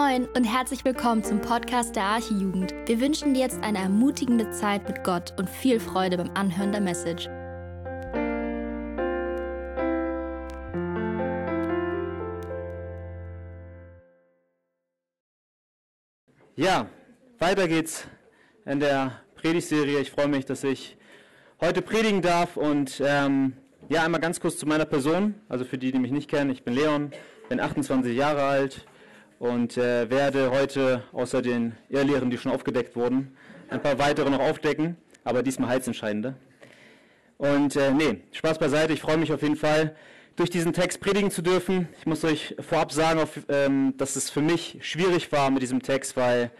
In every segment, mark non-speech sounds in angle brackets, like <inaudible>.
Moin und herzlich willkommen zum Podcast der Archijugend. Wir wünschen dir jetzt eine ermutigende Zeit mit Gott und viel Freude beim Anhören der Message. Ja, weiter geht's in der Predigtserie. Ich freue mich, dass ich heute predigen darf und ähm, ja, einmal ganz kurz zu meiner Person. Also für die, die mich nicht kennen, ich bin Leon, bin 28 Jahre alt, und äh, werde heute außer den Irrlehren, die schon aufgedeckt wurden, ein paar weitere noch aufdecken, aber diesmal heilsentscheidende. Und äh, nee, Spaß beiseite, ich freue mich auf jeden Fall, durch diesen Text predigen zu dürfen. Ich muss euch vorab sagen, auf, ähm, dass es für mich schwierig war mit diesem Text, weil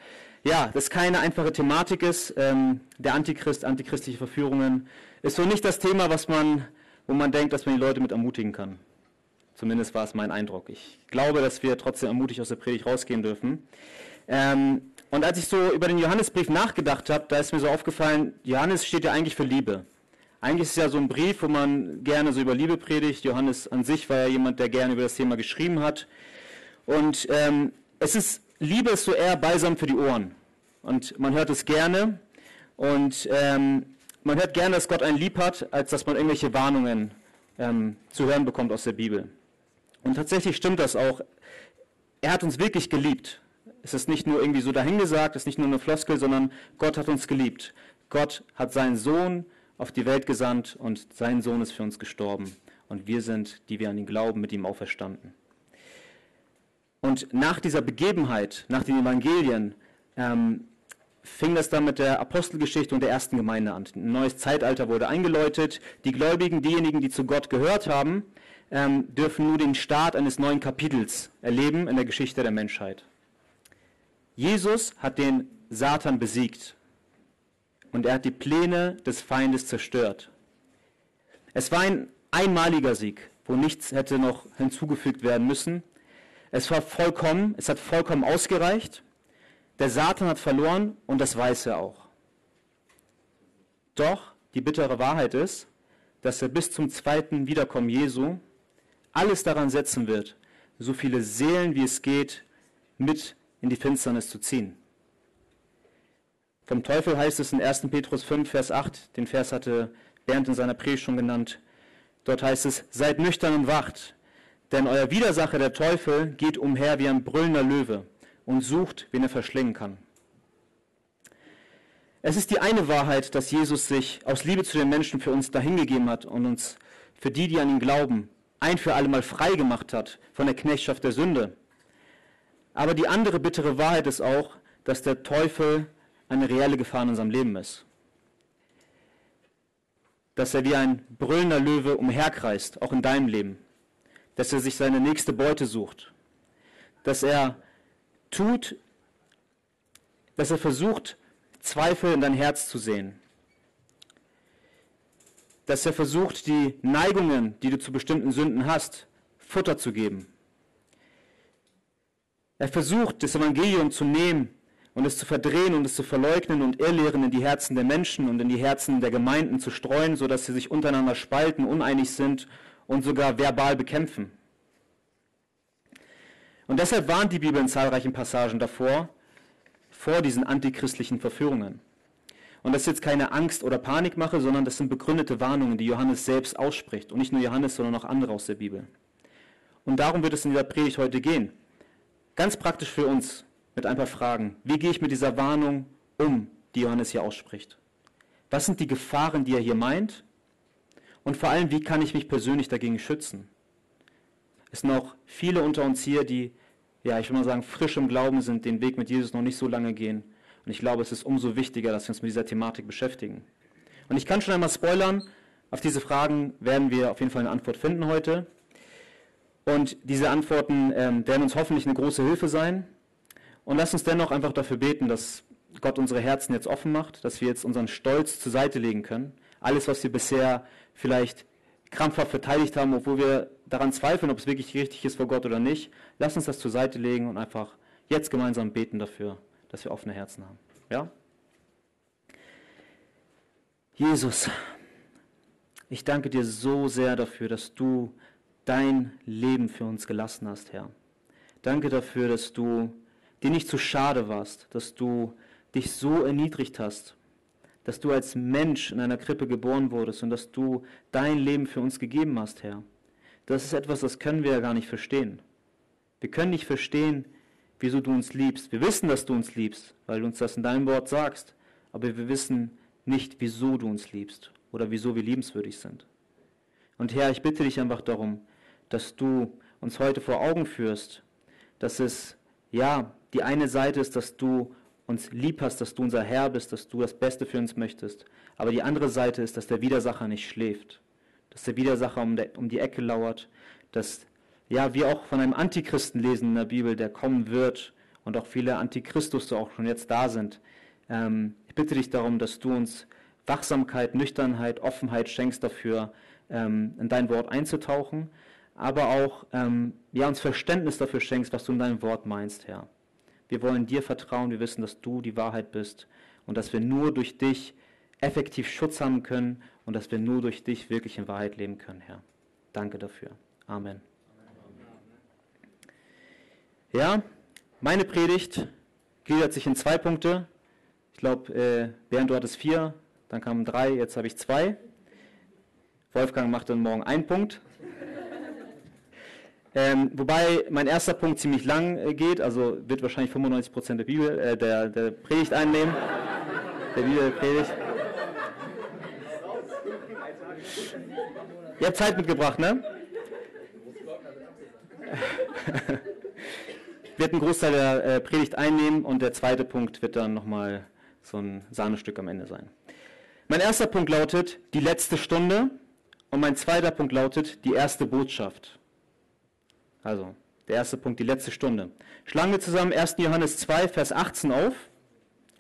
ja, das keine einfache Thematik ist. Ähm, der Antichrist, antichristliche Verführungen ist so nicht das Thema, was man, wo man denkt, dass man die Leute mit ermutigen kann. Zumindest war es mein Eindruck. Ich glaube, dass wir trotzdem ermutigt aus der Predigt rausgehen dürfen. Ähm, und als ich so über den Johannesbrief nachgedacht habe, da ist mir so aufgefallen, Johannes steht ja eigentlich für Liebe. Eigentlich ist es ja so ein Brief, wo man gerne so über Liebe predigt. Johannes an sich war ja jemand, der gerne über das Thema geschrieben hat. Und ähm, es ist, Liebe ist so eher balsam für die Ohren. Und man hört es gerne. Und ähm, man hört gerne, dass Gott einen lieb hat, als dass man irgendwelche Warnungen ähm, zu hören bekommt aus der Bibel. Und tatsächlich stimmt das auch. Er hat uns wirklich geliebt. Es ist nicht nur irgendwie so dahingesagt, es ist nicht nur eine Floskel, sondern Gott hat uns geliebt. Gott hat seinen Sohn auf die Welt gesandt und sein Sohn ist für uns gestorben. Und wir sind, die wir an ihn glauben, mit ihm auferstanden. Und nach dieser Begebenheit, nach den Evangelien, ähm, fing das dann mit der Apostelgeschichte und der ersten Gemeinde an. Ein neues Zeitalter wurde eingeläutet. Die Gläubigen, diejenigen, die zu Gott gehört haben, ähm, dürfen nur den Start eines neuen Kapitels erleben in der Geschichte der Menschheit. Jesus hat den Satan besiegt und er hat die Pläne des Feindes zerstört. Es war ein einmaliger Sieg, wo nichts hätte noch hinzugefügt werden müssen. Es war vollkommen, es hat vollkommen ausgereicht. Der Satan hat verloren und das weiß er auch. Doch die bittere Wahrheit ist, dass er bis zum zweiten Wiederkommen Jesu alles daran setzen wird, so viele Seelen wie es geht mit in die Finsternis zu ziehen. Vom Teufel heißt es in 1. Petrus 5, Vers 8, den Vers hatte Bernd in seiner Predigt schon genannt. Dort heißt es, seid nüchtern und wacht, denn euer Widersacher, der Teufel, geht umher wie ein brüllender Löwe und sucht, wen er verschlingen kann. Es ist die eine Wahrheit, dass Jesus sich aus Liebe zu den Menschen für uns dahingegeben hat und uns für die, die an ihn glauben, ein für alle Mal frei gemacht hat von der Knechtschaft der Sünde. Aber die andere bittere Wahrheit ist auch, dass der Teufel eine reelle Gefahr in unserem Leben ist. Dass er wie ein brüllender Löwe umherkreist, auch in deinem Leben. Dass er sich seine nächste Beute sucht. Dass er tut, dass er versucht, Zweifel in dein Herz zu sehen dass er versucht, die Neigungen, die du zu bestimmten Sünden hast, Futter zu geben. Er versucht, das Evangelium zu nehmen und es zu verdrehen und es zu verleugnen und Irrlehren in die Herzen der Menschen und in die Herzen der Gemeinden zu streuen, sodass sie sich untereinander spalten, uneinig sind und sogar verbal bekämpfen. Und deshalb warnt die Bibel in zahlreichen Passagen davor, vor diesen antichristlichen Verführungen. Und das ist jetzt keine Angst oder Panikmache, sondern das sind begründete Warnungen, die Johannes selbst ausspricht. Und nicht nur Johannes, sondern auch andere aus der Bibel. Und darum wird es in dieser Predigt heute gehen. Ganz praktisch für uns mit ein paar Fragen. Wie gehe ich mit dieser Warnung um, die Johannes hier ausspricht? Was sind die Gefahren, die er hier meint? Und vor allem, wie kann ich mich persönlich dagegen schützen? Es sind auch viele unter uns hier, die, ja, ich will mal sagen, frisch im Glauben sind, den Weg mit Jesus noch nicht so lange gehen und ich glaube, es ist umso wichtiger, dass wir uns mit dieser Thematik beschäftigen. Und ich kann schon einmal spoilern, auf diese Fragen werden wir auf jeden Fall eine Antwort finden heute. Und diese Antworten ähm, werden uns hoffentlich eine große Hilfe sein. Und lass uns dennoch einfach dafür beten, dass Gott unsere Herzen jetzt offen macht, dass wir jetzt unseren Stolz zur Seite legen können. Alles, was wir bisher vielleicht krampfhaft verteidigt haben, obwohl wir daran zweifeln, ob es wirklich richtig ist vor Gott oder nicht, lass uns das zur Seite legen und einfach jetzt gemeinsam beten dafür dass wir offene Herzen haben. Ja? Jesus, ich danke dir so sehr dafür, dass du dein Leben für uns gelassen hast, Herr. Danke dafür, dass du dir nicht zu schade warst, dass du dich so erniedrigt hast, dass du als Mensch in einer Krippe geboren wurdest und dass du dein Leben für uns gegeben hast, Herr. Das ist etwas, das können wir ja gar nicht verstehen. Wir können nicht verstehen, wieso du uns liebst. Wir wissen, dass du uns liebst, weil du uns das in deinem Wort sagst, aber wir wissen nicht, wieso du uns liebst oder wieso wir liebenswürdig sind. Und Herr, ich bitte dich einfach darum, dass du uns heute vor Augen führst, dass es ja die eine Seite ist, dass du uns lieb hast, dass du unser Herr bist, dass du das Beste für uns möchtest. Aber die andere Seite ist, dass der Widersacher nicht schläft, dass der Widersacher um, der, um die Ecke lauert, dass ja, wir auch von einem Antichristen lesen in der Bibel, der kommen wird und auch viele Antichristus auch schon jetzt da sind. Ähm, ich bitte dich darum, dass du uns Wachsamkeit, Nüchternheit, Offenheit schenkst dafür, ähm, in dein Wort einzutauchen, aber auch ähm, ja, uns Verständnis dafür schenkst, was du in deinem Wort meinst, Herr. Wir wollen dir vertrauen, wir wissen, dass du die Wahrheit bist und dass wir nur durch dich effektiv Schutz haben können und dass wir nur durch dich wirklich in Wahrheit leben können, Herr. Danke dafür. Amen. Ja, meine Predigt gliedert sich in zwei Punkte. Ich glaube, äh, Bernd, du hattest vier, dann kamen drei, jetzt habe ich zwei. Wolfgang macht dann morgen einen Punkt. <laughs> Ähm, wobei mein erster Punkt ziemlich lang äh, geht, also wird wahrscheinlich 95% der Bibel, äh, der, der Predigt einnehmen. <laughs> Der Bibelpredigt. Ihr habt Zeit mitgebracht, ne? <laughs> wird einen Großteil der äh, Predigt einnehmen und der zweite Punkt wird dann nochmal so ein Sahnestück am Ende sein. Mein erster Punkt lautet die letzte Stunde und mein zweiter Punkt lautet die erste Botschaft. Also, der erste Punkt, die letzte Stunde. Schlagen wir zusammen 1. Johannes 2, Vers 18 auf.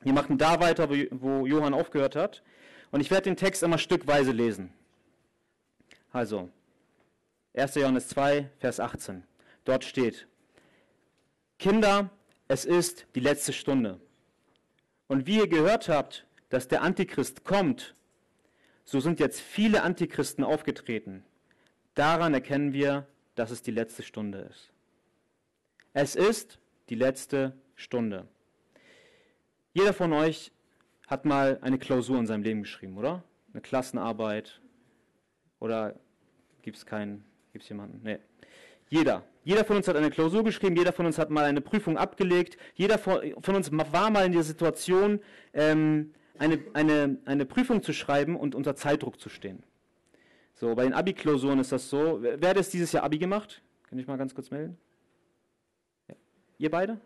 Wir machen da weiter, wo Johann aufgehört hat. Und ich werde den Text immer stückweise lesen. Also, 1. Johannes 2, Vers 18. Dort steht, Kinder, es ist die letzte Stunde. Und wie ihr gehört habt, dass der Antichrist kommt, so sind jetzt viele Antichristen aufgetreten. Daran erkennen wir, dass es die letzte Stunde ist. Es ist die letzte Stunde. Jeder von euch hat mal eine Klausur in seinem Leben geschrieben, oder? Eine Klassenarbeit. Oder gibt es keinen? Gibt es jemanden? Nee. Jeder. Jeder von uns hat eine Klausur geschrieben, jeder von uns hat mal eine Prüfung abgelegt, jeder von uns war mal in der Situation, ähm, eine, eine, eine Prüfung zu schreiben und unter Zeitdruck zu stehen. So, bei den Abi-Klausuren ist das so. Wer hat es dieses Jahr Abi gemacht? Kann ich mal ganz kurz melden? Ja. Ihr beide?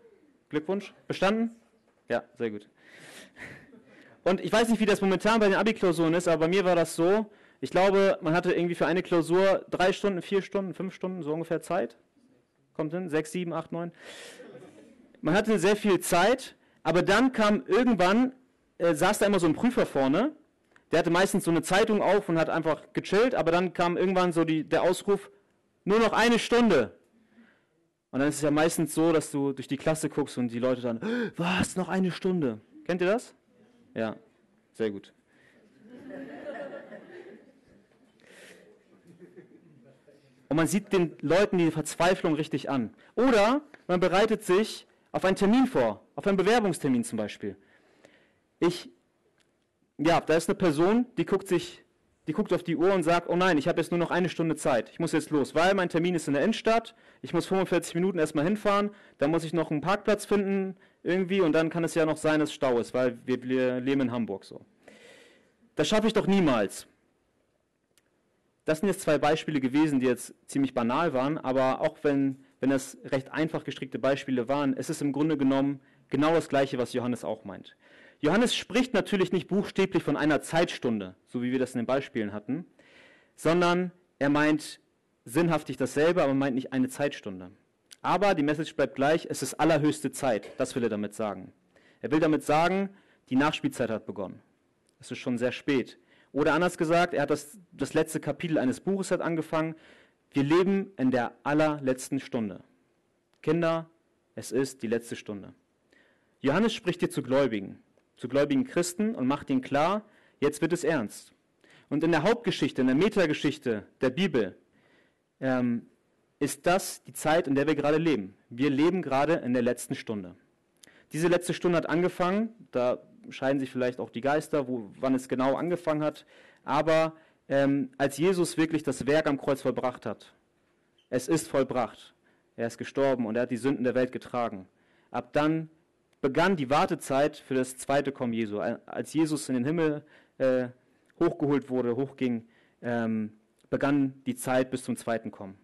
Glückwunsch. Bestanden? Ja, sehr gut. <laughs> Und ich weiß nicht, wie das momentan bei den Abi-Klausuren ist, aber bei mir war das so. Ich glaube, man hatte irgendwie für eine Klausur drei Stunden, vier Stunden, fünf Stunden, so ungefähr Zeit. Kommt hin? Sechs, sieben, acht, neun. Man hatte sehr viel Zeit, aber dann kam irgendwann, äh, saß da immer so ein Prüfer vorne, der hatte meistens so eine Zeitung auf und hat einfach gechillt, aber dann kam irgendwann so die, der Ausruf, nur noch eine Stunde. Und dann ist es ja meistens so, dass du durch die Klasse guckst und die Leute dann, was, noch eine Stunde? Kennt ihr das? Ja, sehr gut. Und man sieht den Leuten die Verzweiflung richtig an. Oder man bereitet sich auf einen Termin vor, auf einen Bewerbungstermin zum Beispiel. Ich, ja, da ist eine Person, die guckt sich, die guckt auf die Uhr und sagt, oh nein, ich habe jetzt nur noch eine Stunde Zeit, ich muss jetzt los, weil mein Termin ist in der Innenstadt, ich muss 45 Minuten erstmal hinfahren, dann muss ich noch einen Parkplatz finden irgendwie und dann kann es ja noch sein, dass Stau ist, weil wir, wir leben in Hamburg so. Das schaffe ich doch niemals. Das sind jetzt zwei Beispiele gewesen, die jetzt ziemlich banal waren, aber auch wenn, wenn das recht einfach gestrickte Beispiele waren, es ist im Grunde genommen genau das Gleiche, was Johannes auch meint. Johannes spricht natürlich nicht buchstäblich von einer Zeitstunde, so wie wir das in den Beispielen hatten, sondern er meint sinnhaftig dasselbe, aber meint nicht eine Zeitstunde. Aber die Message bleibt gleich, es ist allerhöchste Zeit, das will er damit sagen. Er will damit sagen, die Nachspielzeit hat begonnen. Es ist schon sehr spät. Oder anders gesagt, er hat das, das letzte Kapitel eines Buches hat angefangen. Wir leben in der allerletzten Stunde. Kinder, es ist die letzte Stunde. Johannes spricht hier zu Gläubigen, zu gläubigen Christen und macht ihnen klar, jetzt wird es ernst. Und in der Hauptgeschichte, in der Metageschichte der Bibel, ähm, ist das die Zeit, in der wir gerade leben. Wir leben gerade in der letzten Stunde. diese letzte Stunde hat angefangen. Da scheiden sich vielleicht auch die Geister, wo, wann es genau angefangen hat. Aber ähm, als Jesus wirklich das Werk am Kreuz vollbracht hat, es ist vollbracht. Er ist gestorben und er hat die Sünden der Welt getragen. Ab dann begann die Wartezeit für das zweite Kommen Jesu. Als Jesus in den Himmel äh, hochgeholt wurde, hochging, ähm, begann die Zeit bis zum zweiten Kommen.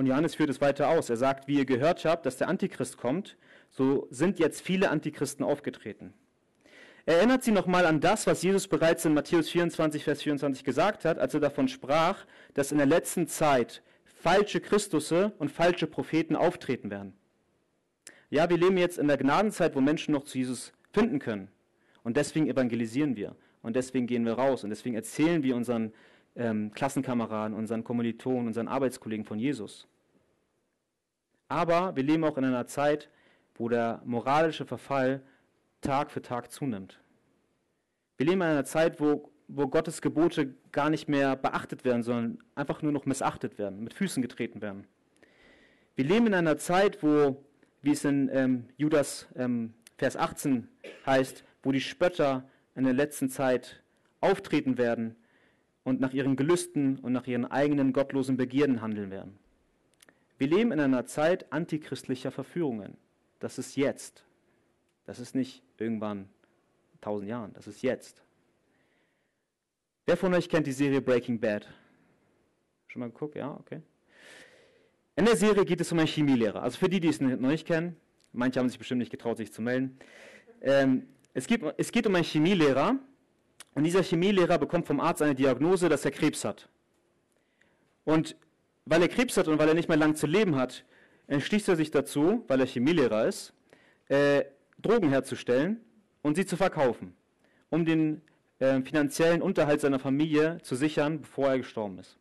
Und Johannes führt es weiter aus. Er sagt, wie ihr gehört habt, dass der Antichrist kommt, so sind jetzt viele Antichristen aufgetreten. Er erinnert sie nochmal an das, was Jesus bereits in Matthäus 24, Vers 24 gesagt hat, als er davon sprach, dass in der letzten Zeit falsche Christusse und falsche Propheten auftreten werden. Ja, wir leben jetzt in der Gnadenzeit, wo Menschen noch zu Jesus finden können. Und deswegen evangelisieren wir. Und deswegen gehen wir raus. Und deswegen erzählen wir unseren ähm, Klassenkameraden, unseren Kommilitonen, unseren Arbeitskollegen von Jesus. Aber wir leben auch in einer Zeit, wo der moralische Verfall Tag für Tag zunimmt. Wir leben in einer Zeit, wo, wo Gottes Gebote gar nicht mehr beachtet werden, sondern einfach nur noch missachtet werden, mit Füßen getreten werden. Wir leben in einer Zeit, wo, wie es in ähm, Judas ähm, Vers 18 heißt, wo die Spötter in der letzten Zeit auftreten werden und nach ihren Gelüsten und nach ihren eigenen gottlosen Begierden handeln werden. Wir leben in einer Zeit antichristlicher Verführungen. Das ist jetzt. Das ist nicht irgendwann tausend Jahren, das ist jetzt. Wer von euch kennt die Serie Breaking Bad? Schon mal geguckt? Ja, okay. In der Serie geht es um einen Chemielehrer. Also für die, die es noch nicht kennen, manche haben sich bestimmt nicht getraut, sich zu melden. Ähm, es, geht, es geht um einen Chemielehrer und dieser Chemielehrer bekommt vom Arzt eine Diagnose, dass er Krebs hat. Und weil er Krebs hat und weil er nicht mehr lang zu leben hat, entschließt er sich dazu, weil er Chemielehrer ist, äh, Drogen herzustellen und sie zu verkaufen, um den äh, finanziellen Unterhalt seiner Familie zu sichern, bevor er gestorben ist.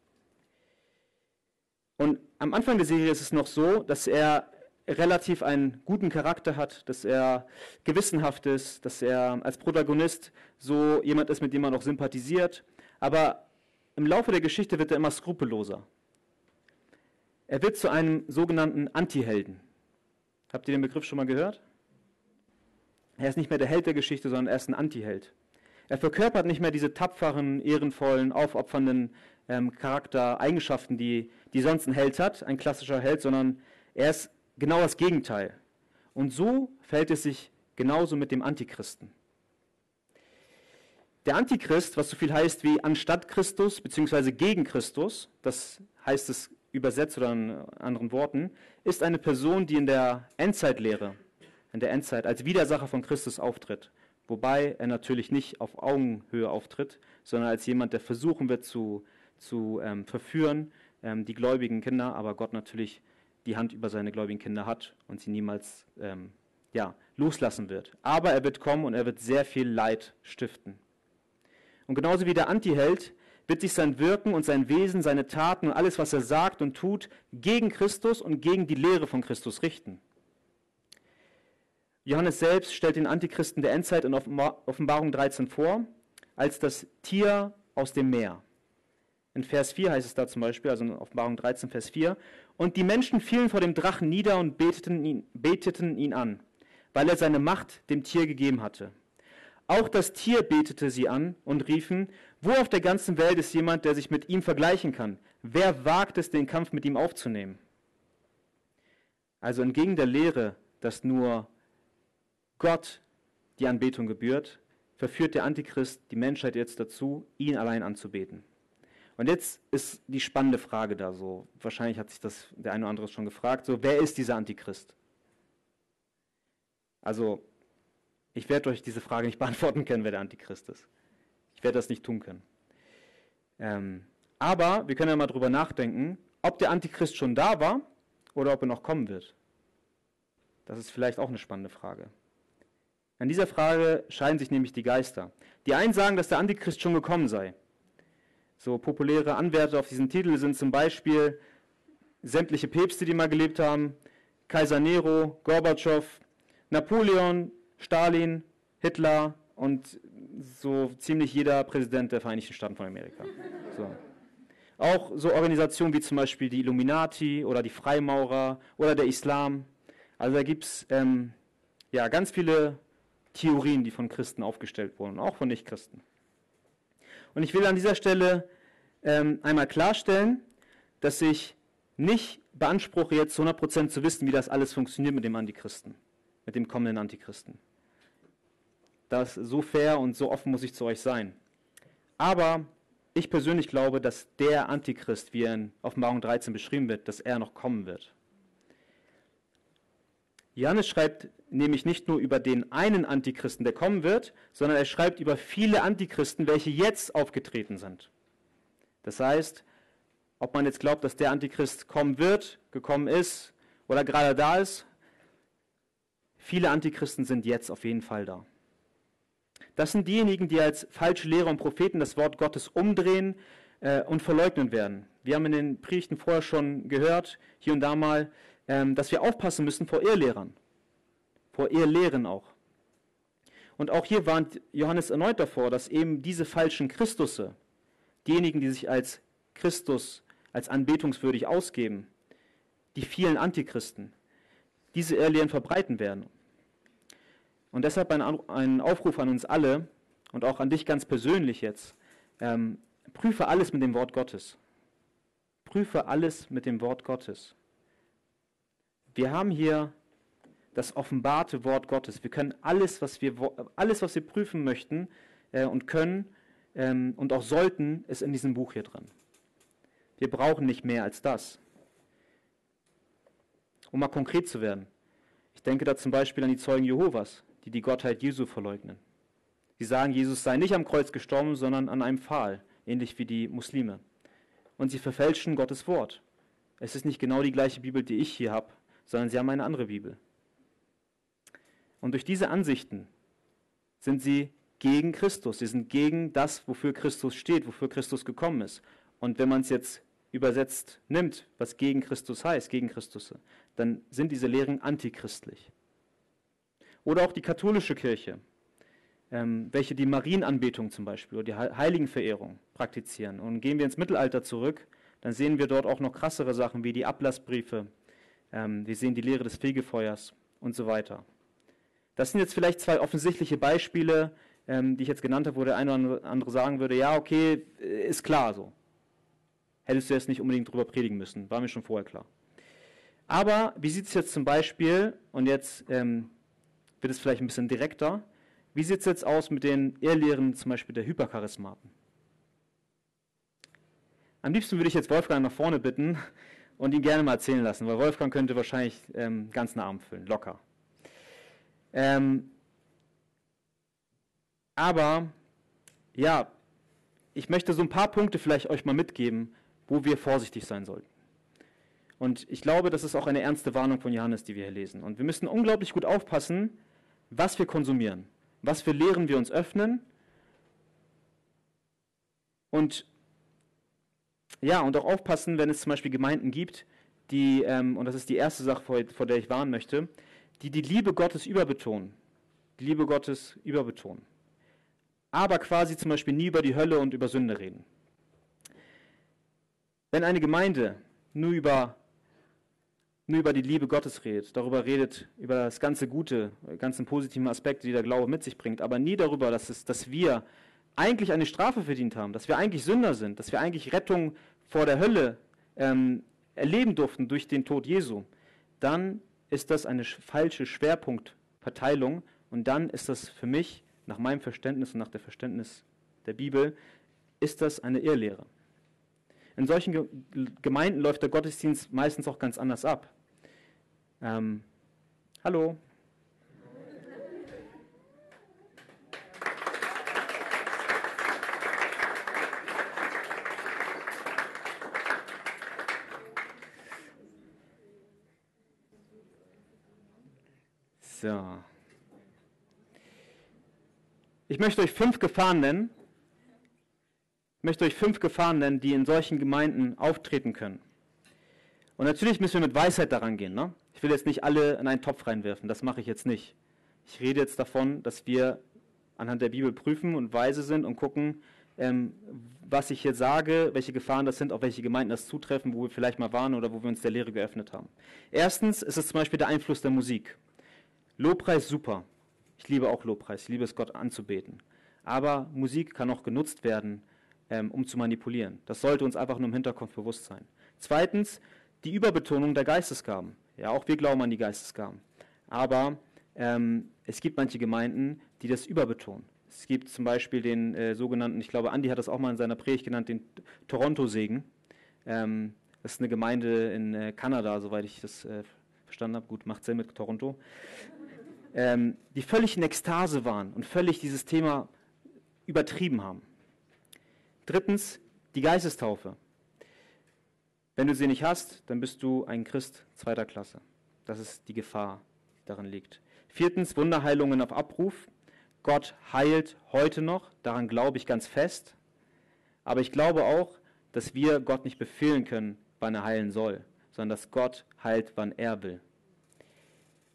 Und am Anfang der Serie ist es noch so, dass er relativ einen guten Charakter hat, dass er gewissenhaft ist, dass er als Protagonist so jemand ist, mit dem man auch sympathisiert. Aber im Laufe der Geschichte wird er immer skrupelloser. Er wird zu einem sogenannten Antihelden. Habt ihr den Begriff schon mal gehört? Er ist nicht mehr der Held der Geschichte, sondern er ist ein Antiheld. Er verkörpert nicht mehr diese tapferen, ehrenvollen, aufopfernden ähm, Charaktereigenschaften, die, die sonst ein Held hat, ein klassischer Held, sondern er ist genau das Gegenteil. Und so verhält es sich genauso mit dem Antichristen. Der Antichrist, was so viel heißt wie anstatt Christus bzw. gegen Christus, das heißt es übersetzt oder in anderen Worten, ist eine Person, die in der Endzeitlehre, in der Endzeit als Widersacher von Christus auftritt. Wobei er natürlich nicht auf Augenhöhe auftritt, sondern als jemand, der versuchen wird zu, zu ähm, verführen, ähm, die gläubigen Kinder, aber Gott natürlich die Hand über seine gläubigen Kinder hat und sie niemals ähm, ja, loslassen wird. Aber er wird kommen und er wird sehr viel Leid stiften. Und genauso wie der Antiheld wird sich sein Wirken und sein Wesen, seine Taten und alles, was er sagt und tut, gegen Christus und gegen die Lehre von Christus richten. Johannes selbst stellt den Antichristen der Endzeit in Offenbarung 13 vor als das Tier aus dem Meer. In Vers 4 heißt es da zum Beispiel, also in Offenbarung 13, Vers 4, und die Menschen fielen vor dem Drachen nieder und beteten ihn, beteten ihn an, weil er seine Macht dem Tier gegeben hatte. Auch das Tier betete sie an und riefen, wo auf der ganzen Welt ist jemand, der sich mit ihm vergleichen kann? Wer wagt es, den Kampf mit ihm aufzunehmen? Also entgegen der Lehre, dass nur Gott die Anbetung gebührt, verführt der Antichrist die Menschheit jetzt dazu, ihn allein anzubeten. Und jetzt ist die spannende Frage da so. Wahrscheinlich hat sich das der eine oder andere schon gefragt. So, wer ist dieser Antichrist? Also, ich werde euch diese Frage nicht <laughs> beantworten können, wer der Antichrist ist. Ich werde das nicht tun können. Ähm, aber wir können ja mal drüber nachdenken, ob der Antichrist schon da war oder ob er noch kommen wird. Das ist vielleicht auch eine spannende Frage. An dieser Frage scheiden sich nämlich die Geister. Die einen sagen, dass der Antichrist schon gekommen sei. So populäre Anwärter auf diesen Titel sind zum Beispiel sämtliche Päpste, die mal gelebt haben, Kaiser Nero, Gorbatschow, Napoleon, Stalin, Hitler und so ziemlich jeder Präsident der Vereinigten Staaten von Amerika. So. Auch so Organisationen wie zum Beispiel die Illuminati oder die Freimaurer oder der Islam. Also da gibt es ähm, ja, ganz viele Theorien, die von Christen aufgestellt wurden, auch von Nichtchristen. Und ich will an dieser Stelle ähm, einmal klarstellen, dass ich nicht beanspruche, jetzt 100% zu wissen, wie das alles funktioniert mit dem Antichristen, mit dem kommenden Antichristen. Das so fair und so offen muss ich zu euch sein. Aber ich persönlich glaube, dass der Antichrist, wie er in Offenbarung 13 beschrieben wird, dass er noch kommen wird. Johannes schreibt nämlich nicht nur über den einen Antichristen, der kommen wird, sondern er schreibt über viele Antichristen, welche jetzt aufgetreten sind. Das heißt, ob man jetzt glaubt, dass der Antichrist kommen wird, gekommen ist oder gerade da ist, viele Antichristen sind jetzt auf jeden Fall da. Das sind diejenigen, die als falsche Lehrer und Propheten das Wort Gottes umdrehen äh, und verleugnen werden. Wir haben in den Predigten vorher schon gehört, hier und da mal, ähm, dass wir aufpassen müssen vor Irrlehrern, vor Irrlehren auch. Und auch hier warnt Johannes erneut davor, dass eben diese falschen Christusse, diejenigen, die sich als Christus, als anbetungswürdig ausgeben, die vielen Antichristen, diese Irrlehren verbreiten werden. Und deshalb ein Aufruf an uns alle und auch an dich ganz persönlich jetzt. Ähm, prüfe alles mit dem Wort Gottes. Prüfe alles mit dem Wort Gottes. Wir haben hier das offenbarte Wort Gottes. Wir können alles, was wir, alles, was wir prüfen möchten äh, und können ähm, und auch sollten, ist in diesem Buch hier drin. Wir brauchen nicht mehr als das. Um mal konkret zu werden. Ich denke da zum Beispiel an die Zeugen Jehovas, die die Gottheit Jesu verleugnen. Sie sagen, Jesus sei nicht am Kreuz gestorben, sondern an einem Pfahl, ähnlich wie die Muslime. Und sie verfälschen Gottes Wort. Es ist nicht genau die gleiche Bibel, die ich hier habe, sondern sie haben eine andere Bibel. Und durch diese Ansichten sind sie gegen Christus. Sie sind gegen das, wofür Christus steht, wofür Christus gekommen ist. Und wenn man es jetzt übersetzt nimmt, was gegen Christus heißt, gegen Christus, dann sind diese Lehren antichristlich. Oder auch die katholische Kirche, ähm, welche die Marienanbetung zum Beispiel oder die Heiligenverehrung praktizieren. Und gehen wir ins Mittelalter zurück, dann sehen wir dort auch noch krassere Sachen wie die Ablassbriefe, ähm, wir sehen die Lehre des Fegefeuers und so weiter. Das sind jetzt vielleicht zwei offensichtliche Beispiele, ähm, die ich jetzt genannt habe, wo der eine oder andere sagen würde, ja, okay, äh, ist klar so. Hättest du jetzt nicht unbedingt drüber predigen müssen, war mir schon vorher klar. Aber wie sieht es jetzt zum Beispiel, und jetzt ähm, wird es vielleicht ein bisschen direkter, wie sieht es jetzt aus mit den Ehrlehren zum Beispiel der Hypercharismaten? Am liebsten würde ich jetzt Wolfgang nach vorne bitten, und ihn gerne mal erzählen lassen, weil Wolfgang könnte wahrscheinlich ähm, ganz einen Abend füllen, locker. Ähm, aber ja, ich möchte so ein paar Punkte vielleicht euch mal mitgeben, wo wir vorsichtig sein sollten. Und ich glaube, das ist auch eine ernste Warnung von Johannes, die wir hier lesen. Und wir müssen unglaublich gut aufpassen, was wir konsumieren, was für Lehren wir uns öffnen und ja, und auch aufpassen, wenn es zum Beispiel Gemeinden gibt, die, ähm, und das ist die erste Sache, vor, vor der ich warnen möchte, die die Liebe Gottes überbetonen. Die Liebe Gottes überbetonen. Aber quasi zum Beispiel nie über die Hölle und über Sünde reden. Wenn eine Gemeinde nur über, nur über die Liebe Gottes redet, darüber redet, über das ganze Gute, ganzen positiven Aspekte, die der Glaube mit sich bringt, aber nie darüber, dass, es, dass wir eigentlich eine Strafe verdient haben, dass wir eigentlich Sünder sind, dass wir eigentlich Rettung vor der Hölle ähm, erleben durften durch den Tod Jesu, dann ist das eine falsche Schwerpunktverteilung und dann ist das für mich, nach meinem Verständnis und nach dem Verständnis der Bibel, ist das eine Irrlehre. In solchen Gemeinden läuft der Gottesdienst meistens auch ganz anders ab. Ähm, hallo, So. Ich möchte euch fünf Gefahren nennen. Ich möchte euch fünf Gefahren nennen, die in solchen Gemeinden auftreten können. Und natürlich müssen wir mit Weisheit daran gehen. Ne? Ich will jetzt nicht alle in einen Topf reinwerfen, das mache ich jetzt nicht. Ich rede jetzt davon, dass wir anhand der Bibel prüfen und weise sind und gucken, ähm, was ich hier sage, welche Gefahren das sind, auf welche Gemeinden das zutreffen, wo wir vielleicht mal waren oder wo wir uns der Lehre geöffnet haben. Erstens ist es zum Beispiel der Einfluss der Musik. Lobpreis super. Ich liebe auch Lobpreis, ich liebe es, Gott anzubeten. Aber Musik kann auch genutzt werden, ähm, um zu manipulieren. Das sollte uns einfach nur im Hinterkopf bewusst sein. Zweitens, die Überbetonung der Geistesgaben. Ja, auch wir glauben an die Geistesgaben. Aber ähm, es gibt manche Gemeinden, die das überbetonen. Es gibt zum Beispiel den äh, sogenannten, ich glaube, Andi hat das auch mal in seiner Predigt genannt, den Toronto-Segen. Ähm, das ist eine Gemeinde in äh, Kanada, soweit ich das äh, verstanden habe. Gut, macht Sinn mit Toronto. Ähm, die völlig in Ekstase waren und völlig dieses Thema übertrieben haben. Drittens, die Geistestaufe. Wenn du sie nicht hast, dann bist du ein Christ zweiter Klasse. Das ist die Gefahr, die darin liegt. Viertens, Wunderheilungen auf Abruf. Gott heilt heute noch, daran glaube ich ganz fest. Aber ich glaube auch, dass wir Gott nicht befehlen können, wann er heilen soll, sondern dass Gott heilt, wann er will.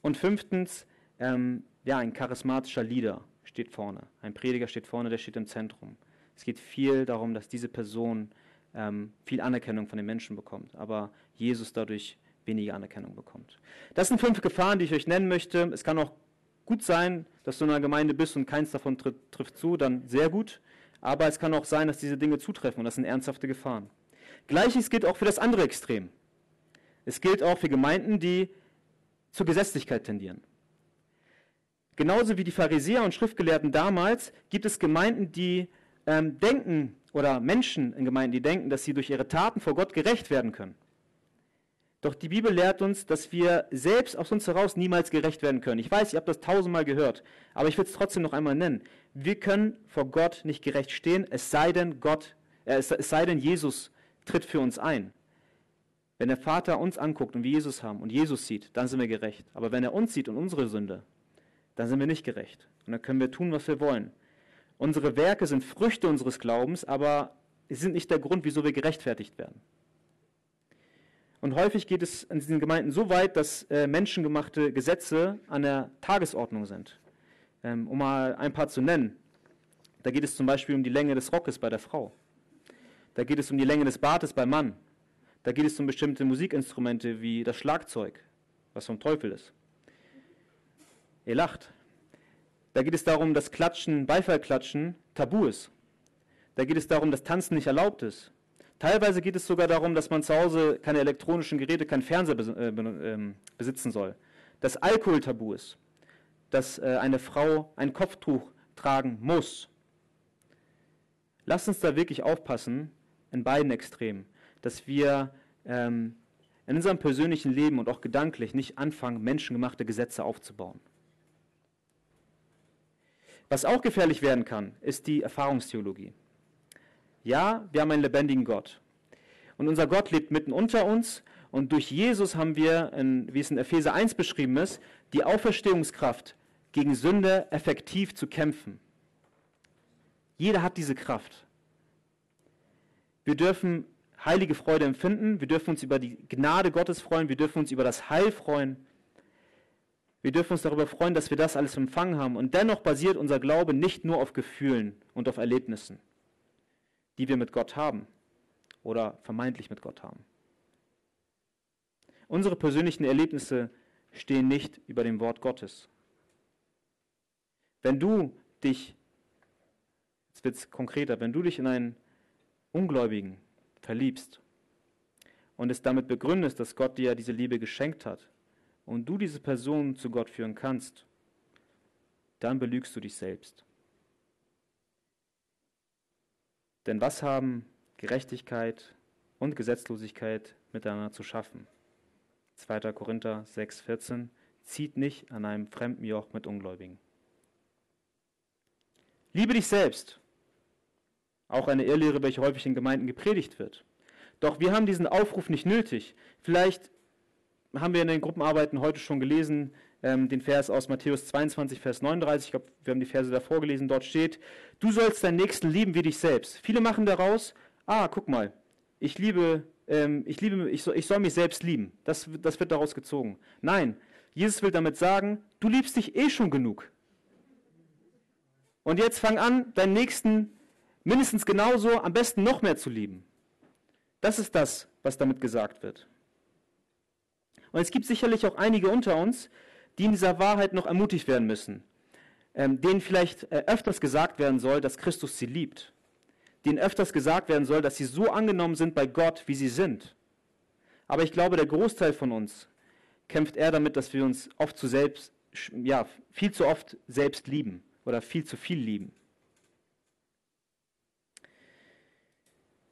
Und fünftens, ähm, ja, ein charismatischer Leader steht vorne. Ein Prediger steht vorne, der steht im Zentrum. Es geht viel darum, dass diese Person ähm, viel Anerkennung von den Menschen bekommt, aber Jesus dadurch weniger Anerkennung bekommt. Das sind fünf Gefahren, die ich euch nennen möchte. Es kann auch gut sein, dass du in einer Gemeinde bist und keins davon tritt, trifft zu, dann sehr gut. Aber es kann auch sein, dass diese Dinge zutreffen und das sind ernsthafte Gefahren. Gleiches gilt auch für das andere Extrem. Es gilt auch für Gemeinden, die zur Gesetzlichkeit tendieren. Genauso wie die Pharisäer und Schriftgelehrten damals gibt es Gemeinden, die ähm, denken, oder Menschen in Gemeinden, die denken, dass sie durch ihre Taten vor Gott gerecht werden können. Doch die Bibel lehrt uns, dass wir selbst aus uns heraus niemals gerecht werden können. Ich weiß, ihr habt das tausendmal gehört, aber ich will es trotzdem noch einmal nennen. Wir können vor Gott nicht gerecht stehen, es sei denn Gott, äh, es, es sei denn Jesus tritt für uns ein. Wenn der Vater uns anguckt und wir Jesus haben und Jesus sieht, dann sind wir gerecht. Aber wenn er uns sieht und unsere Sünde, dann sind wir nicht gerecht. Und dann können wir tun, was wir wollen. Unsere Werke sind Früchte unseres Glaubens, aber sie sind nicht der Grund, wieso wir gerechtfertigt werden. Und häufig geht es in diesen Gemeinden so weit, dass äh, menschengemachte Gesetze an der Tagesordnung sind. Ähm, um mal ein paar zu nennen. Da geht es zum Beispiel um die Länge des Rockes bei der Frau. Da geht es um die Länge des Bartes beim Mann. Da geht es um bestimmte Musikinstrumente wie das Schlagzeug, was vom Teufel ist. Ihr lacht. Da geht es darum, dass Klatschen, Beifallklatschen tabu ist. Da geht es darum, dass Tanzen nicht erlaubt ist. Teilweise geht es sogar darum, dass man zu Hause keine elektronischen Geräte, keinen Fernseher äh, ähm, besitzen soll. Dass Alkohol tabu ist. Dass äh, eine Frau ein Kopftuch tragen muss. Lasst uns da wirklich aufpassen, in beiden Extremen, dass wir ähm, in unserem persönlichen Leben und auch gedanklich nicht anfangen, menschengemachte Gesetze aufzubauen. Was auch gefährlich werden kann, ist die Erfahrungstheologie. Ja, wir haben einen lebendigen Gott. Und unser Gott lebt mitten unter uns. Und durch Jesus haben wir, in, wie es in Epheser 1 beschrieben ist, die Auferstehungskraft, gegen Sünde effektiv zu kämpfen. Jeder hat diese Kraft. Wir dürfen heilige Freude empfinden, wir dürfen uns über die Gnade Gottes freuen, wir dürfen uns über das Heil freuen. Wir dürfen uns darüber freuen, dass wir das alles empfangen haben. Und dennoch basiert unser Glaube nicht nur auf Gefühlen und auf Erlebnissen die wir mit Gott haben oder vermeintlich mit Gott haben. Unsere persönlichen Erlebnisse stehen nicht über dem Wort Gottes. Wenn du dich, jetzt wird es konkreter, wenn du dich in einen Ungläubigen verliebst und es damit begründest, dass Gott dir diese Liebe geschenkt hat und du diese Person zu Gott führen kannst, dann belügst du dich selbst. Denn was haben Gerechtigkeit und Gesetzlosigkeit miteinander zu schaffen? 2. Korinther 6, 14 zieht nicht an einem fremden Joch mit Ungläubigen. Liebe dich selbst. Auch eine Irrlehre, welche häufig in Gemeinden gepredigt wird. Doch wir haben diesen Aufruf nicht nötig. Vielleicht haben wir in den Gruppenarbeiten heute schon gelesen, ähm, den Vers aus Matthäus 22, Vers 39. Ich glaube, wir haben die Verse davor gelesen. Dort steht, du sollst deinen Nächsten lieben wie dich selbst. Viele machen daraus, ah, guck mal, ich liebe, ähm, ich, liebe ich, soll, ich soll mich selbst lieben. Das, das wird daraus gezogen. Nein, Jesus will damit sagen, du liebst dich eh schon genug. Und jetzt fang an, deinen Nächsten mindestens genauso, am besten noch mehr zu lieben. Das ist das, was damit gesagt wird. Und es gibt sicherlich auch einige unter uns, die in dieser Wahrheit noch ermutigt werden müssen, ähm, denen vielleicht äh, öfters gesagt werden soll, dass Christus sie liebt, denen öfters gesagt werden soll, dass sie so angenommen sind bei Gott, wie sie sind. Aber ich glaube, der Großteil von uns kämpft eher damit, dass wir uns oft zu selbst, ja, viel zu oft selbst lieben oder viel zu viel lieben.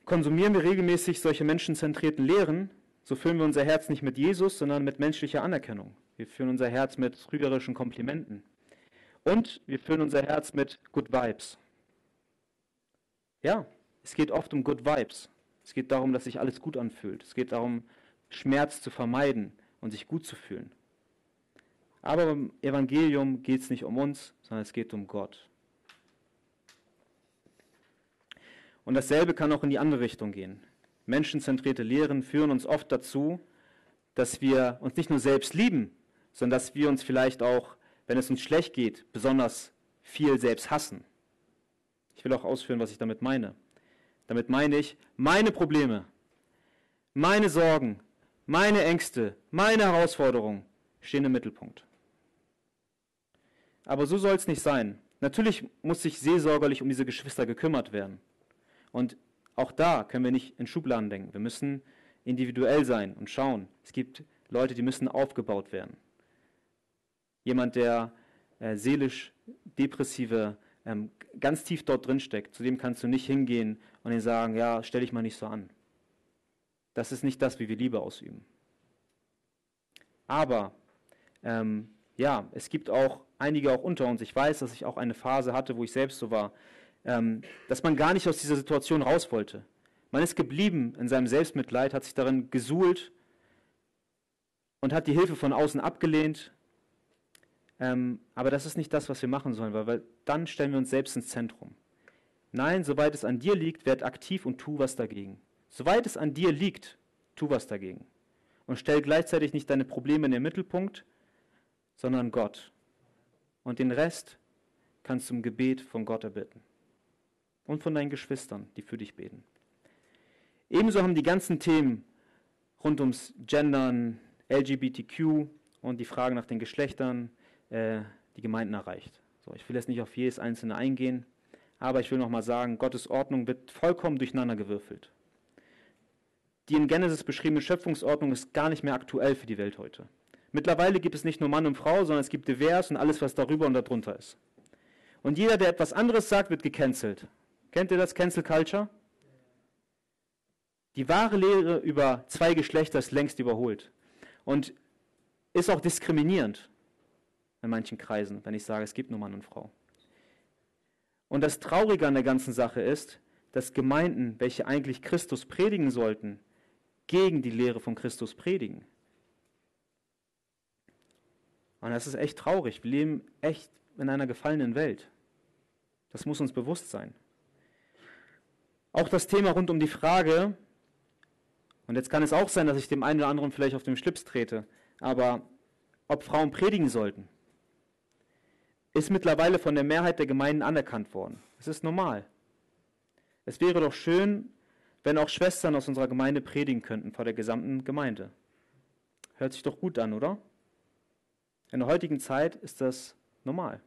Konsumieren wir regelmäßig solche menschenzentrierten Lehren, so füllen wir unser Herz nicht mit Jesus, sondern mit menschlicher Anerkennung. Wir füllen unser Herz mit trügerischen Komplimenten. Und wir füllen unser Herz mit Good Vibes. Ja, es geht oft um Good Vibes. Es geht darum, dass sich alles gut anfühlt. Es geht darum, Schmerz zu vermeiden und sich gut zu fühlen. Aber beim Evangelium geht es nicht um uns, sondern es geht um Gott. Und dasselbe kann auch in die andere Richtung gehen. Menschenzentrierte Lehren führen uns oft dazu, dass wir uns nicht nur selbst lieben, sondern dass wir uns vielleicht auch, wenn es uns schlecht geht, besonders viel selbst hassen. Ich will auch ausführen, was ich damit meine. Damit meine ich, meine Probleme, meine Sorgen, meine Ängste, meine Herausforderungen stehen im Mittelpunkt. Aber so soll es nicht sein. Natürlich muss sich seelsorgerlich um diese Geschwister gekümmert werden. Und auch da können wir nicht in Schubladen denken. Wir müssen individuell sein und schauen. Es gibt Leute, die müssen aufgebaut werden. Jemand, der äh, seelisch depressive, ähm, ganz tief dort drin steckt, zu dem kannst du nicht hingehen und ihm sagen, ja, stell dich mal nicht so an. Das ist nicht das, wie wir Liebe ausüben. Aber ähm, ja, es gibt auch einige auch unter uns. Ich weiß, dass ich auch eine Phase hatte, wo ich selbst so war, ähm, dass man gar nicht aus dieser Situation raus wollte. Man ist geblieben in seinem Selbstmitleid, hat sich darin gesuhlt und hat die Hilfe von außen abgelehnt. Ähm, aber das ist nicht das, was wir machen sollen, weil, weil dann stellen wir uns selbst ins Zentrum. Nein, soweit es an dir liegt, werd aktiv und tu was dagegen. Soweit es an dir liegt, tu was dagegen. Und stell gleichzeitig nicht deine Probleme in den Mittelpunkt, sondern Gott. Und den Rest kannst du im Gebet von Gott erbitten und von deinen Geschwistern, die für dich beten. Ebenso haben die ganzen Themen rund ums Gendern, LGBTQ und die Frage nach den Geschlechtern äh, die Gemeinden erreicht. So, ich will jetzt nicht auf jedes einzelne eingehen, aber ich will nochmal sagen, Gottes Ordnung wird vollkommen durcheinander gewürfelt. Die in Genesis beschriebene Schöpfungsordnung ist gar nicht mehr aktuell für die Welt heute. Mittlerweile gibt es nicht nur Mann und Frau, sondern es gibt divers und alles, was darüber und darunter ist. Und jeder, der etwas anderes sagt, wird gecancelt. Kennt ihr das Cancel Culture? Die wahre Lehre über zwei Geschlechter ist längst überholt und ist auch diskriminierend in manchen Kreisen, wenn ich sage, es gibt nur Mann und Frau. Und das Traurige an der ganzen Sache ist, dass Gemeinden, welche eigentlich Christus predigen sollten, gegen die Lehre von Christus predigen. Und das ist echt traurig. Wir leben echt in einer gefallenen Welt. Das muss uns bewusst sein. Auch das Thema rund um die Frage, und jetzt kann es auch sein, dass ich dem einen oder anderen vielleicht auf den Schlips trete, aber ob Frauen predigen sollten, ist mittlerweile von der Mehrheit der Gemeinden anerkannt worden. Es ist normal. Es wäre doch schön, wenn auch Schwestern aus unserer Gemeinde predigen könnten vor der gesamten Gemeinde. Hört sich doch gut an, oder? In der heutigen Zeit ist das normal.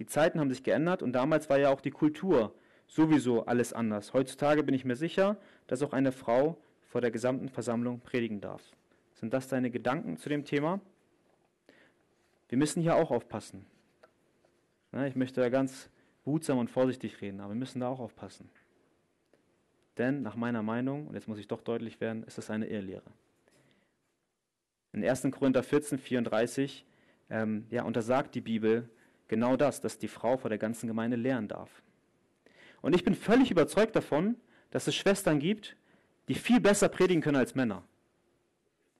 Die Zeiten haben sich geändert und damals war ja auch die Kultur sowieso alles anders. Heutzutage bin ich mir sicher, dass auch eine Frau vor der gesamten Versammlung predigen darf. Sind das deine Gedanken zu dem Thema? Wir müssen hier auch aufpassen. Ich möchte da ganz behutsam und vorsichtig reden, aber wir müssen da auch aufpassen. Denn nach meiner Meinung, und jetzt muss ich doch deutlich werden, ist es eine Irrlehre. In 1. Korinther 14, 34 ähm, ja, untersagt die Bibel genau das, dass die Frau vor der ganzen Gemeinde lehren darf. Und ich bin völlig überzeugt davon, dass es Schwestern gibt, die viel besser predigen können als Männer.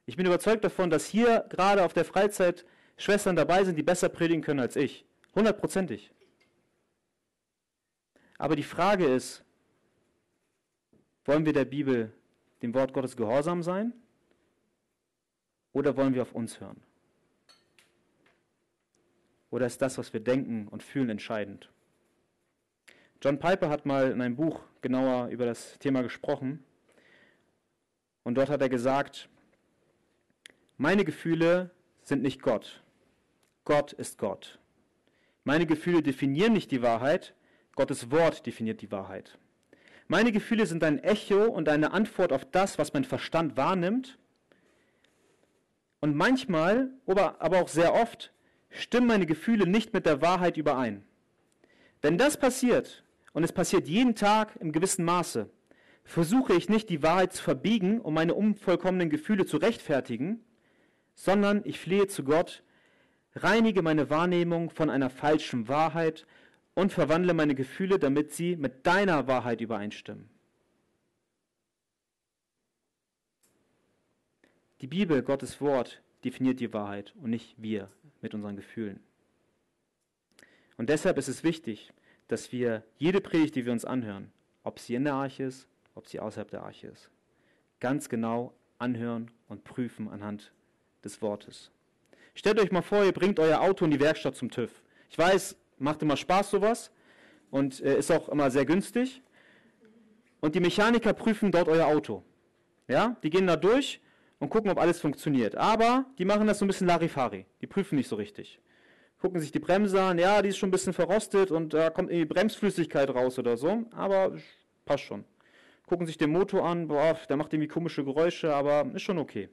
Ich bin überzeugt davon, dass hier gerade auf der Freizeit Schwestern dabei sind, die besser predigen können als ich. Hundertprozentig. Aber die Frage ist, wollen wir der Bibel, dem Wort Gottes gehorsam sein? Oder wollen wir auf uns hören? Oder ist das, was wir denken und fühlen, entscheidend? John Piper hat mal in einem Buch genauer über das Thema gesprochen. Und dort hat er gesagt, meine Gefühle sind nicht Gott. Gott ist Gott. Meine Gefühle definieren nicht die Wahrheit, Gottes Wort definiert die Wahrheit. Meine Gefühle sind ein Echo und eine Antwort auf das, was mein Verstand wahrnimmt. Und manchmal, aber auch sehr oft, stimmen meine Gefühle nicht mit der Wahrheit überein. Wenn das passiert, und es passiert jeden Tag im gewissen Maße, versuche ich nicht die Wahrheit zu verbiegen, um meine unvollkommenen Gefühle zu rechtfertigen, sondern ich flehe zu Gott, reinige meine Wahrnehmung von einer falschen Wahrheit und verwandle meine Gefühle, damit sie mit deiner Wahrheit übereinstimmen. Die Bibel, Gottes Wort, definiert die Wahrheit und nicht wir mit unseren Gefühlen. Und deshalb ist es wichtig, dass wir jede Predigt, die wir uns anhören, ob sie in der Arche ist, ob sie außerhalb der Arche ist, ganz genau anhören und prüfen anhand des Wortes. Stellt euch mal vor, ihr bringt euer Auto in die Werkstatt zum TÜV. Ich weiß, macht immer Spaß sowas und äh, ist auch immer sehr günstig. Und die Mechaniker prüfen dort euer Auto. Ja, die gehen da durch und gucken, ob alles funktioniert. Aber die machen das so ein bisschen Larifari. Die prüfen nicht so richtig. Gucken sich die Bremse an, ja, die ist schon ein bisschen verrostet und da kommt irgendwie Bremsflüssigkeit raus oder so, aber passt schon. Gucken sich den Motor an, boah, der macht irgendwie komische Geräusche, aber ist schon okay.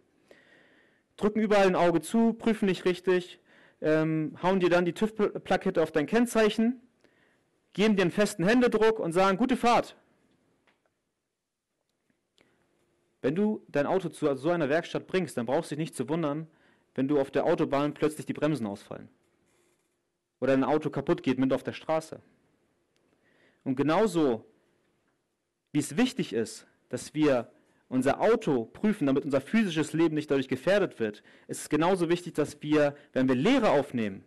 Drücken überall ein Auge zu, prüfen nicht richtig, ähm, hauen dir dann die TÜV-Plakette auf dein Kennzeichen, geben dir einen festen Händedruck und sagen, gute Fahrt. Wenn du dein Auto zu so einer Werkstatt bringst, dann brauchst du dich nicht zu wundern, wenn du auf der Autobahn plötzlich die Bremsen ausfallen. Oder ein Auto kaputt geht mit auf der Straße. Und genauso, wie es wichtig ist, dass wir unser Auto prüfen, damit unser physisches Leben nicht dadurch gefährdet wird, ist es genauso wichtig, dass wir, wenn wir Lehre aufnehmen,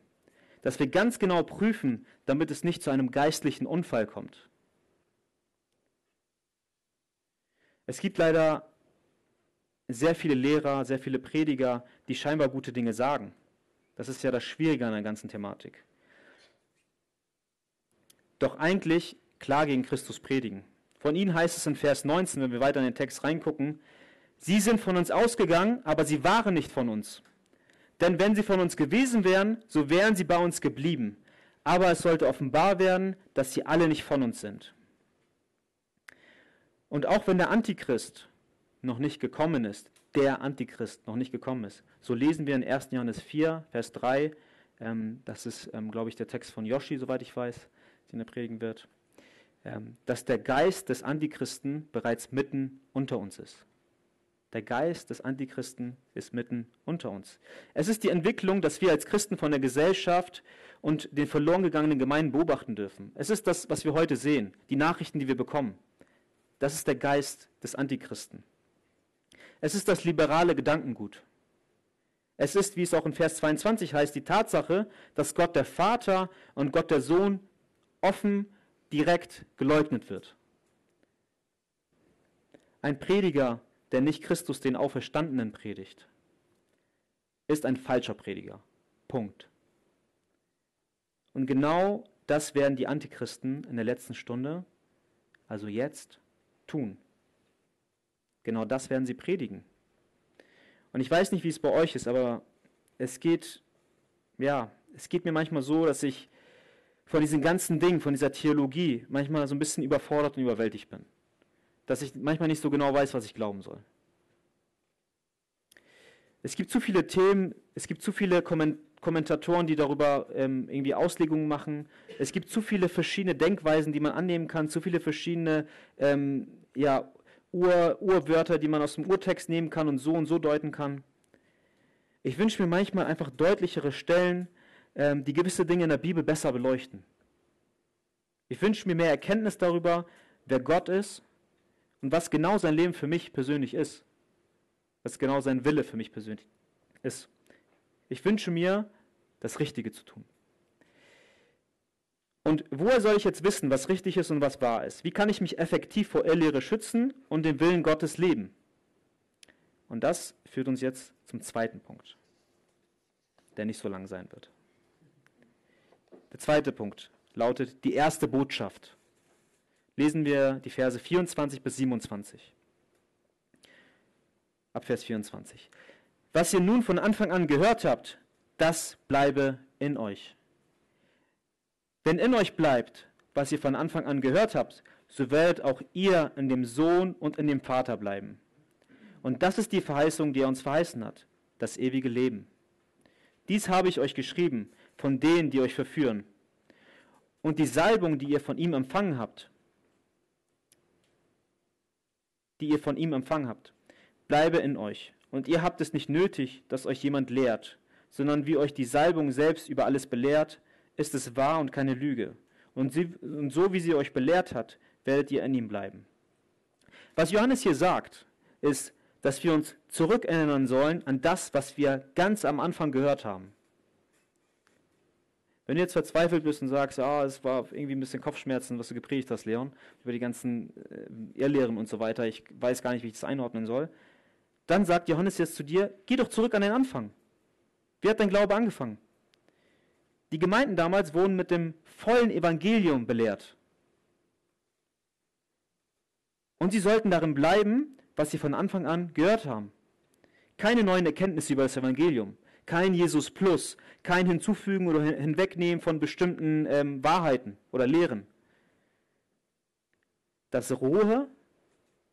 dass wir ganz genau prüfen, damit es nicht zu einem geistlichen Unfall kommt. Es gibt leider sehr viele Lehrer, sehr viele Prediger, die scheinbar gute Dinge sagen. Das ist ja das Schwierige an der ganzen Thematik. Doch eigentlich klar gegen Christus predigen. Von ihnen heißt es in Vers 19, wenn wir weiter in den Text reingucken, sie sind von uns ausgegangen, aber sie waren nicht von uns. Denn wenn sie von uns gewesen wären, so wären sie bei uns geblieben. Aber es sollte offenbar werden, dass sie alle nicht von uns sind. Und auch wenn der Antichrist noch nicht gekommen ist, der Antichrist noch nicht gekommen ist. So lesen wir in 1. Johannes 4, Vers 3, ähm, das ist, ähm, glaube ich, der Text von Yoshi, soweit ich weiß, den er predigen wird, ähm, dass der Geist des Antichristen bereits mitten unter uns ist. Der Geist des Antichristen ist mitten unter uns. Es ist die Entwicklung, dass wir als Christen von der Gesellschaft und den verloren gegangenen Gemeinden beobachten dürfen. Es ist das, was wir heute sehen, die Nachrichten, die wir bekommen. Das ist der Geist des Antichristen. Es ist das liberale Gedankengut. Es ist, wie es auch in Vers 22 heißt, die Tatsache, dass Gott der Vater und Gott der Sohn offen, direkt geleugnet wird. Ein Prediger, der nicht Christus den Auferstandenen predigt, ist ein falscher Prediger. Punkt. Und genau das werden die Antichristen in der letzten Stunde, also jetzt, tun. Genau das werden sie predigen. Und ich weiß nicht, wie es bei euch ist, aber es geht, ja, es geht mir manchmal so, dass ich von diesen ganzen Dingen, von dieser Theologie manchmal so ein bisschen überfordert und überwältigt bin. Dass ich manchmal nicht so genau weiß, was ich glauben soll. Es gibt zu viele Themen, es gibt zu viele Kommentatoren, die darüber ähm, irgendwie Auslegungen machen. Es gibt zu viele verschiedene Denkweisen, die man annehmen kann, zu viele verschiedene ähm, ja, Ur, Urwörter, die man aus dem Urtext nehmen kann und so und so deuten kann. Ich wünsche mir manchmal einfach deutlichere Stellen, ähm, die gewisse Dinge in der Bibel besser beleuchten. Ich wünsche mir mehr Erkenntnis darüber, wer Gott ist und was genau sein Leben für mich persönlich ist. Was genau sein Wille für mich persönlich ist. Ich wünsche mir, das Richtige zu tun. Und woher soll ich jetzt wissen, was richtig ist und was wahr ist? Wie kann ich mich effektiv vor Irrlehre schützen und den Willen Gottes leben? Und das führt uns jetzt zum zweiten Punkt, der nicht so lang sein wird. Der zweite Punkt lautet die erste Botschaft. lesen wir die Verse 24 bis 27. Ab Vers 24. Was ihr nun von Anfang an gehört habt, das bleibe in euch. Wenn in euch bleibt, was ihr von Anfang an gehört habt, so werdet auch ihr in dem Sohn und in dem Vater bleiben. Und das ist die Verheißung, die er uns verheißen hat, das ewige Leben. Dies habe ich euch geschrieben, von denen, die euch verführen. Und die Salbung, die ihr von ihm empfangen habt, die ihr von ihm empfangen habt, bleibe in euch. Und ihr habt es nicht nötig, dass euch jemand lehrt, sondern wie euch die Salbung selbst über alles belehrt, ist es wahr und keine Lüge. Und, sie, und so wie sie euch belehrt hat, werdet ihr in ihm bleiben. Was Johannes hier sagt, ist, dass wir uns zurückerinnern sollen an das, was wir ganz am Anfang gehört haben. Wenn du jetzt verzweifelt bist und sagst, ah, es war irgendwie ein bisschen Kopfschmerzen, was du gepredigt hast, Leon, über die ganzen äh, Irrlehren und so weiter, ich weiß gar nicht, wie ich das einordnen soll, dann sagt Johannes jetzt zu dir, geh doch zurück an den Anfang. Wie hat dein Glaube angefangen? Die Gemeinden damals wurden mit dem vollen Evangelium belehrt. Und sie sollten darin bleiben, was sie von Anfang an gehört haben. Keine neuen Erkenntnisse über das Evangelium, kein Jesus Plus, kein Hinzufügen oder Hinwegnehmen von bestimmten ähm, Wahrheiten oder Lehren. Das rohe,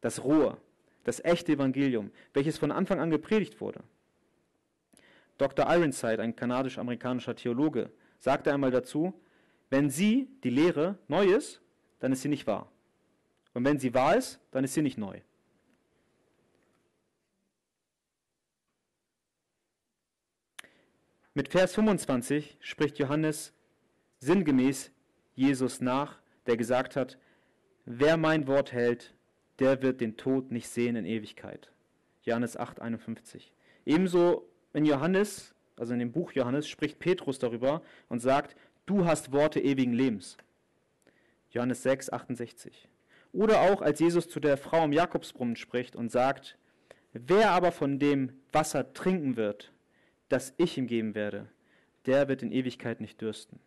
das rohe, das echte Evangelium, welches von Anfang an gepredigt wurde. Dr. Ironside, ein kanadisch-amerikanischer Theologe, sagte einmal dazu, wenn sie, die Lehre, neu ist, dann ist sie nicht wahr. Und wenn sie wahr ist, dann ist sie nicht neu. Mit Vers 25 spricht Johannes sinngemäß Jesus nach, der gesagt hat, wer mein Wort hält, der wird den Tod nicht sehen in Ewigkeit. Johannes 8, 51. Ebenso in Johannes, also in dem Buch Johannes, spricht Petrus darüber und sagt, du hast Worte ewigen Lebens. Johannes 6, 68. Oder auch als Jesus zu der Frau im Jakobsbrunnen spricht und sagt, wer aber von dem Wasser trinken wird, das ich ihm geben werde, der wird in Ewigkeit nicht dürsten.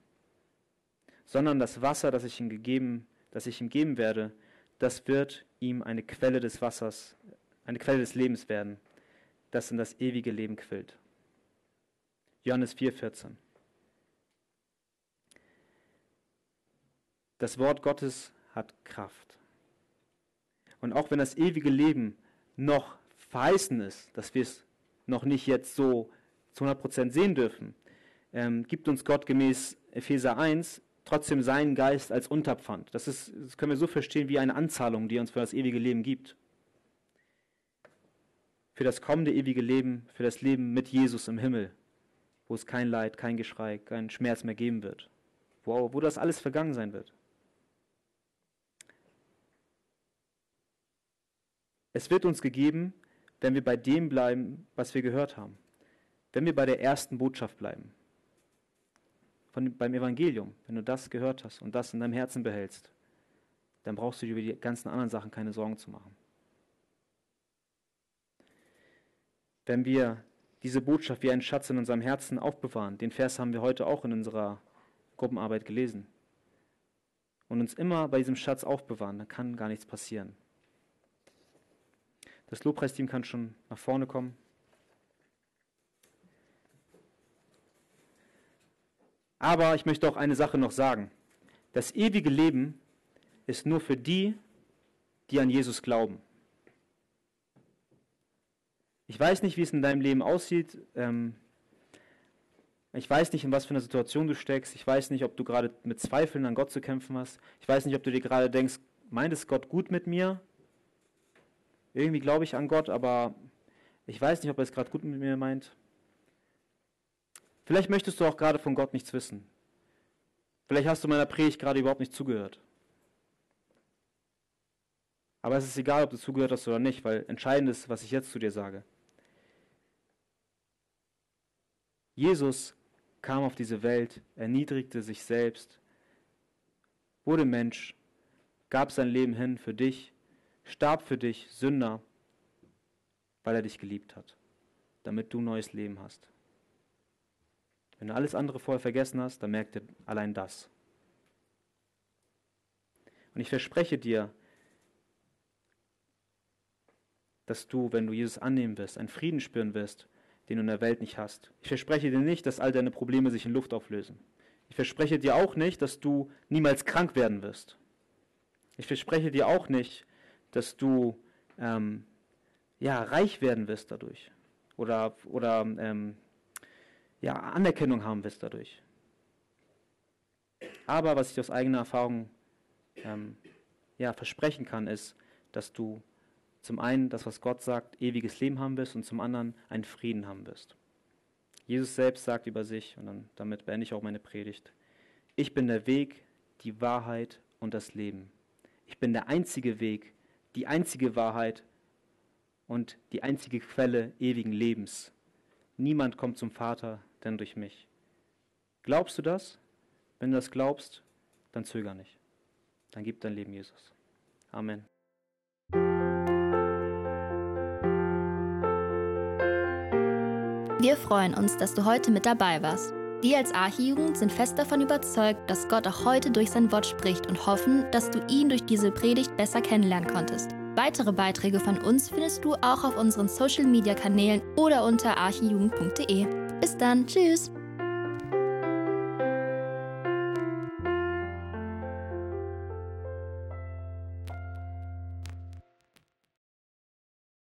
Sondern das Wasser, das ich ihm gegeben, das ich ihm geben werde, das wird ihm eine Quelle des Wassers, eine Quelle des Lebens werden, das in das ewige Leben quillt. Johannes 4,14. Das Wort Gottes hat Kraft. Und auch wenn das ewige Leben noch verheißen ist, dass wir es noch nicht jetzt so zu 100% sehen dürfen, ähm, gibt uns Gott gemäß Epheser 1 trotzdem seinen Geist als Unterpfand. Das, ist, das können wir so verstehen wie eine Anzahlung, die er uns für das ewige Leben gibt. Für das kommende ewige Leben, für das Leben mit Jesus im Himmel, wo es kein Leid, kein Geschrei, kein Schmerz mehr geben wird, wo, wo das alles vergangen sein wird. Es wird uns gegeben, wenn wir bei dem bleiben, was wir gehört haben wenn wir bei der ersten Botschaft bleiben, von, beim Evangelium, wenn du das gehört hast und das in deinem Herzen behältst, dann brauchst du dir über die ganzen anderen Sachen keine Sorgen zu machen. Wenn wir diese Botschaft wie einen Schatz in unserem Herzen aufbewahren, den Vers haben wir heute auch in unserer Gruppenarbeit gelesen, und uns immer bei diesem Schatz aufbewahren, dann kann gar nichts passieren. Das Lobpreisteam kann schon nach vorne kommen. Aber ich möchte auch eine Sache noch sagen. Das ewige Leben ist nur für die, die an Jesus glauben. Ich weiß nicht, wie es in deinem Leben aussieht. Ähm, ich weiß nicht, in was für einer Situation du steckst. Ich weiß nicht, ob du gerade mit Zweifeln an Gott zu kämpfen hast. Ich weiß nicht, ob du dir gerade denkst, meint es Gott gut mit mir? Irgendwie glaube ich an Gott, aber ich weiß nicht, ob er es gerade gut mit mir meint. Vielleicht möchtest du auch gerade von Gott nichts wissen. Vielleicht hast du meiner Predigt gerade überhaupt nicht zugehört. Aber es ist egal, ob du zugehört hast oder nicht, weil entscheidend ist, was ich jetzt zu dir sage. Jesus kam auf diese Welt, erniedrigte sich selbst, wurde Mensch, gab sein Leben hin für dich, starb für dich, Sünder, weil er dich geliebt hat, damit du neues Leben hast. Wenn du alles andere vorher vergessen hast, dann merkt ihr allein das. Und ich verspreche dir, dass du, wenn du Jesus annehmen wirst, einen Frieden spüren wirst, den du in der Welt nicht hast. Ich verspreche dir nicht, dass all deine Probleme sich in Luft auflösen. Ich verspreche dir auch nicht, dass du niemals krank werden wirst. Ich verspreche dir auch nicht, dass du ähm, ja, reich werden wirst dadurch oder, oder ähm, ja, Anerkennung haben wirst dadurch. Aber was ich aus eigener Erfahrung ähm, ja, versprechen kann, ist, dass du zum einen das, was Gott sagt, ewiges Leben haben wirst und zum anderen einen Frieden haben wirst. Jesus selbst sagt über sich, und dann, damit beende ich auch meine Predigt, ich bin der Weg, die Wahrheit und das Leben. Ich bin der einzige Weg, die einzige Wahrheit und die einzige Quelle ewigen Lebens. Niemand kommt zum Vater denn durch mich. Glaubst du das? Wenn du das glaubst, dann zöger nicht. Dann gib dein Leben Jesus. Amen. Wir freuen uns, dass du heute mit dabei warst. Wir als Archijugend sind fest davon überzeugt, dass Gott auch heute durch sein Wort spricht und hoffen, dass du ihn durch diese Predigt besser kennenlernen konntest. Weitere Beiträge von uns findest du auch auf unseren Social-Media-Kanälen oder unter archijugend.de. Bis dann, tschüss!